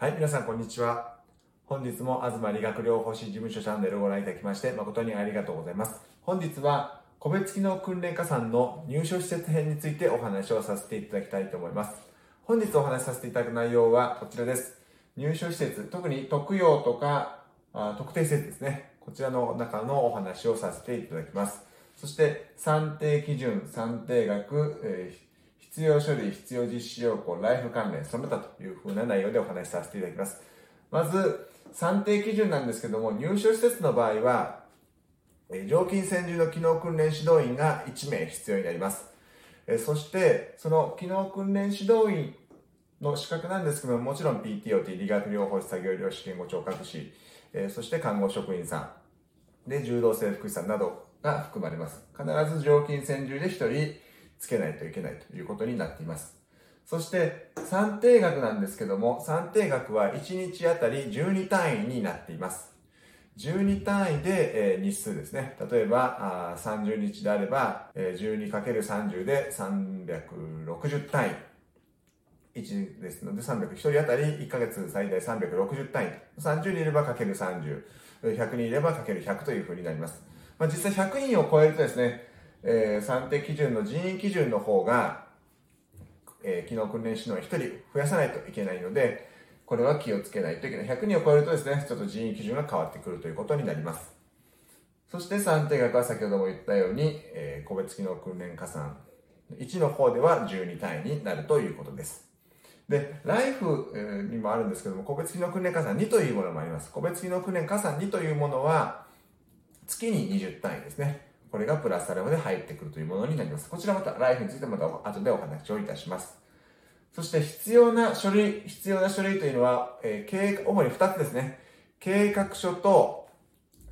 はい、皆さんこんにちは。本日も東理学療法士事務所チャンネルをご覧いただきまして誠にありがとうございます。本日は個別機能訓練加算の入所施設編についてお話をさせていただきたいと思います。本日お話しさせていただく内容はこちらです。入所施設、特に特養とか特定施設ですね。こちらの中のお話をさせていただきます。そして算定基準、算定額、えー必要書類、必要実施要項、ライフ関連、その他というふうな内容でお話しさせていただきます。まず、算定基準なんですけども、入所施設の場合は、常勤専従の機能訓練指導員が1名必要になります。そして、その機能訓練指導員の資格なんですけども、もちろん PTOT、理学療法士作業療士、言語聴覚士、そして看護職員さん、で、柔道整復師さんなどが含まれます。必ず常勤専従で1人、つけないといけないということになっています。そして、算定額なんですけども、算定額は1日あたり12単位になっています。12単位で、え日数ですね。例えば、あ30日であれば、え 12×30 で360単位。1ですので、300、1人当たり1ヶ月最大360単位。30人いればかける30、100人いればかける100というふうになります。まあ、実際100人を超えるとですね、えー、算定基準の人員基準の方が、えー、機能訓練士の1人増やさないといけないので、これは気をつけないといけない。100人を超えるとですね、ちょっと人員基準が変わってくるということになります。そして算定額は先ほども言ったように、えー、個別機能訓練加算1の方では12単位になるということです。で、ライフにもあるんですけども、個別機能訓練加算2というものもあります。個別機能訓練加算2というものは、月に20単位ですね。これがプラスアルファで入ってくるというものになります。こちらまたライフについてまた後でお話をいたします。そして必要な書類、必要な書類というのは、えー、計主に2つですね。計画書と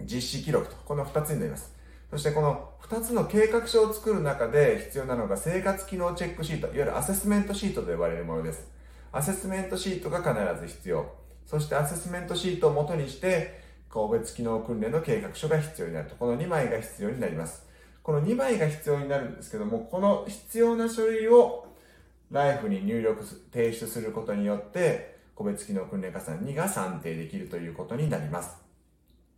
実施記録と、この2つになります。そしてこの2つの計画書を作る中で必要なのが生活機能チェックシート、いわゆるアセスメントシートと呼ばれるものです。アセスメントシートが必ず必要。そしてアセスメントシートを元にして、個別機能訓練の計画書が必要になると。この2枚が必要になります。この2枚が必要になるんですけども、この必要な書類をライフに入力、提出することによって、個別機能訓練加算2が算定できるということになります。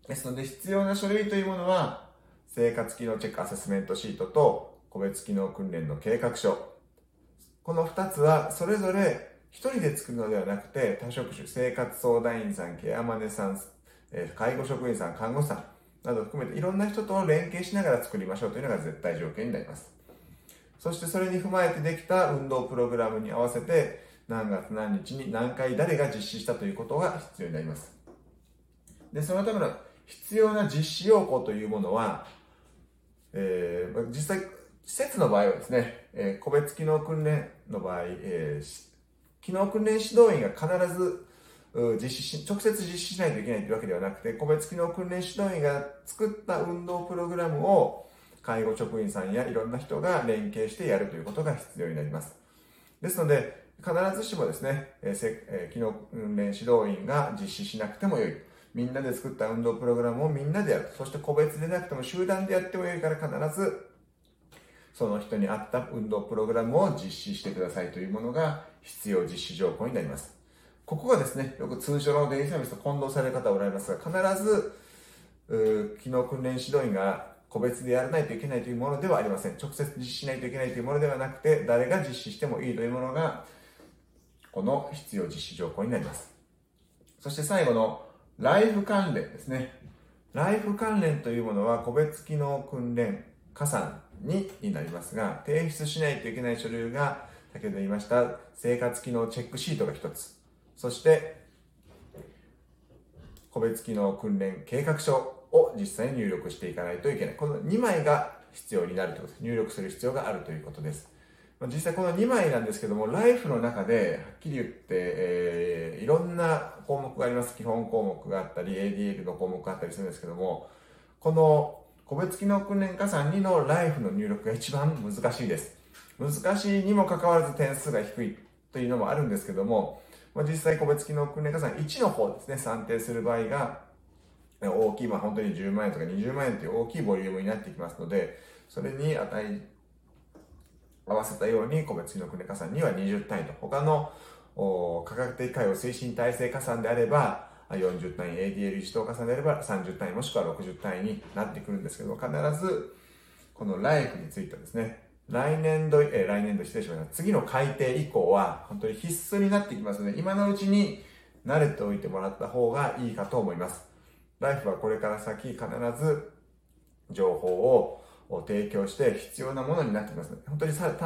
ですので、必要な書類というものは、生活機能チェックアセスメントシートと個別機能訓練の計画書。この2つは、それぞれ1人で作るのではなくて、多職種、生活相談員さん、ケアマネさん、え介護職員さん、看護師さんなど含めていろんな人と連携しながら作りましょうというのが絶対条件になります。そしてそれに踏まえてできた運動プログラムに合わせて何月何日に何回誰が実施したということが必要になります。で、そのための必要な実施要項というものは、えー、実際、施設の場合はですね、えー、個別機能訓練の場合、えー、機能訓練指導員が必ず実施し、直接実施しないといけないというわけではなくて、個別機能訓練指導員が作った運動プログラムを介護職員さんやいろんな人が連携してやるということが必要になります。ですので、必ずしもですね、え機能訓練指導員が実施しなくてもよい。みんなで作った運動プログラムをみんなでやる。そして個別でなくても集団でやってもよいから必ずその人に合った運動プログラムを実施してくださいというものが必要実施条項になります。ここがですね、よく通常のデイサービスと混同される方おられますが、必ず、機能訓練指導員が個別でやらないといけないというものではありません。直接実施しないといけないというものではなくて、誰が実施してもいいというものが、この必要実施条項になります。そして最後のライフ関連ですね。ライフ関連というものは個別機能訓練加算にになりますが、提出しないといけない書類が、先ほど言いました生活機能チェックシートが一つ。そして、個別機能訓練計画書を実際に入力していかないといけない。この2枚が必要になるということです。入力する必要があるということです。実際この2枚なんですけども、ライフの中で、はっきり言って、えー、いろんな項目があります。基本項目があったり、ADL の項目があったりするんですけども、この個別機能訓練加算2のライフの入力が一番難しいです。難しいにもかかわらず点数が低いというのもあるんですけども、まあ、実際個別機能訓練加算1の方ですね、算定する場合が、大きい、まあ、本当に10万円とか20万円という大きいボリュームになってきますので、それに値合わせたように個別機能訓練加算には20単位と、他の価格的介護推進体制加算であれば、40単位 ADL 一等加算であれば30単位もしくは60単位になってくるんですけど、必ずこのライフについてはですね、来年度、え来年度失礼しました。次の改定以降は本当に必須になってきますので、今のうちに慣れておいてもらった方がいいかと思います。ライフはこれから先必ず情報を提供して必要なものになってきますので、本当に算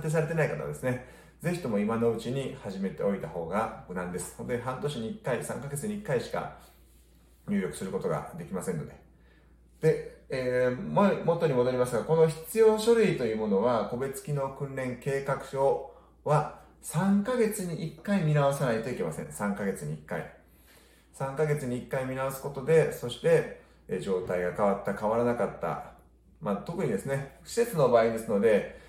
定されてない方はですね、ぜひとも今のうちに始めておいた方が無難です。本当に半年に1回、3ヶ月に1回しか入力することができませんので。で、えー、元に戻りますが、この必要書類というものは、個別機能訓練計画書は3ヶ月に1回見直さないといけません。3ヶ月に1回。3ヶ月に1回見直すことで、そして、え状態が変わった、変わらなかった。まあ、特にですね、施設の場合ですので、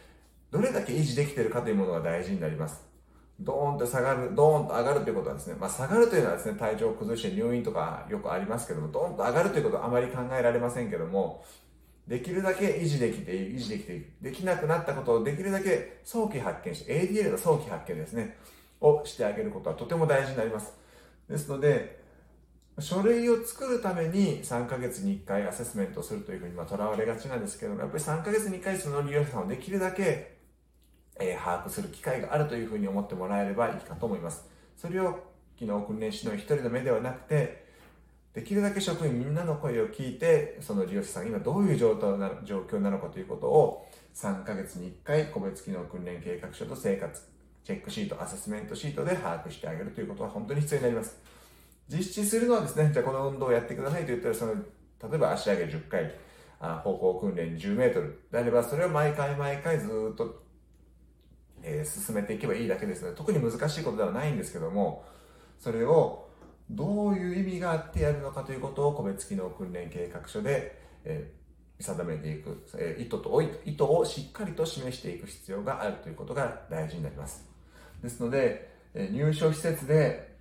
どれだけ維持できているかというものが大事になります。ドーンと下がる、ドーンと上がるということはですね、まあ、下がるというのはですね、体調を崩して入院とかよくありますけども、ドーンと上がるということはあまり考えられませんけども、できるだけ維持できている、維持できている。できなくなったことをできるだけ早期発見して、ADL の早期発見ですね、をしてあげることはとても大事になります。ですので、書類を作るために3ヶ月に1回アセスメントするというふうにとらわれがちなんですけども、やっぱり3ヶ月に1回その利用者さんをできるだけえ、把握する機会があるというふうに思ってもらえればいいかと思います。それを機能訓練士の一人の目ではなくて、できるだけ職員みんなの声を聞いて、その利用者さんが今どういう状況な状況なのかということを3ヶ月に1回個別機能訓練計画書と生活チェックシート、アセスメントシートで把握してあげるということは本当に必要になります。実施するのはですね、じゃあこの運動をやってくださいと言ったら、その、例えば足上げ10回、あ方向訓練10メートルであれば、それを毎回毎回ずっとえー、進めていけばいいだけですので、特に難しいことではないんですけども、それをどういう意味があってやるのかということを個別機能訓練計画書で、えー、定めていく、えー、意図と意図をしっかりと示していく必要があるということが大事になります。ですので、えー、入所施設で、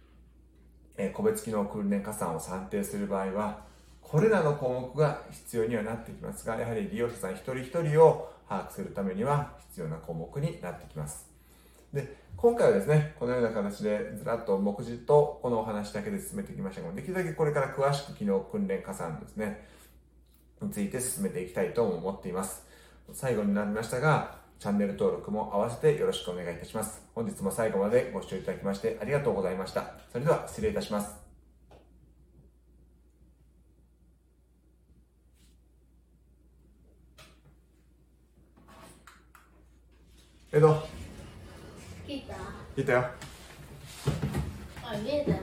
えー、個別機能訓練加算を算定する場合は、これらの項目が必要にはなってきますが、やはり利用者さん一人一人を把握するためには必要な項目になってきます。で、今回はですね、このような形でずらっと目次とこのお話だけで進めてきましたが、できるだけこれから詳しく機能訓練加算ですね、について進めていきたいと思っています。最後になりましたが、チャンネル登録も合わせてよろしくお願いいたします。本日も最後までご視聴いただきましてありがとうございました。それでは失礼いたします。えど聞いた？聞いたよ。あ見えたよ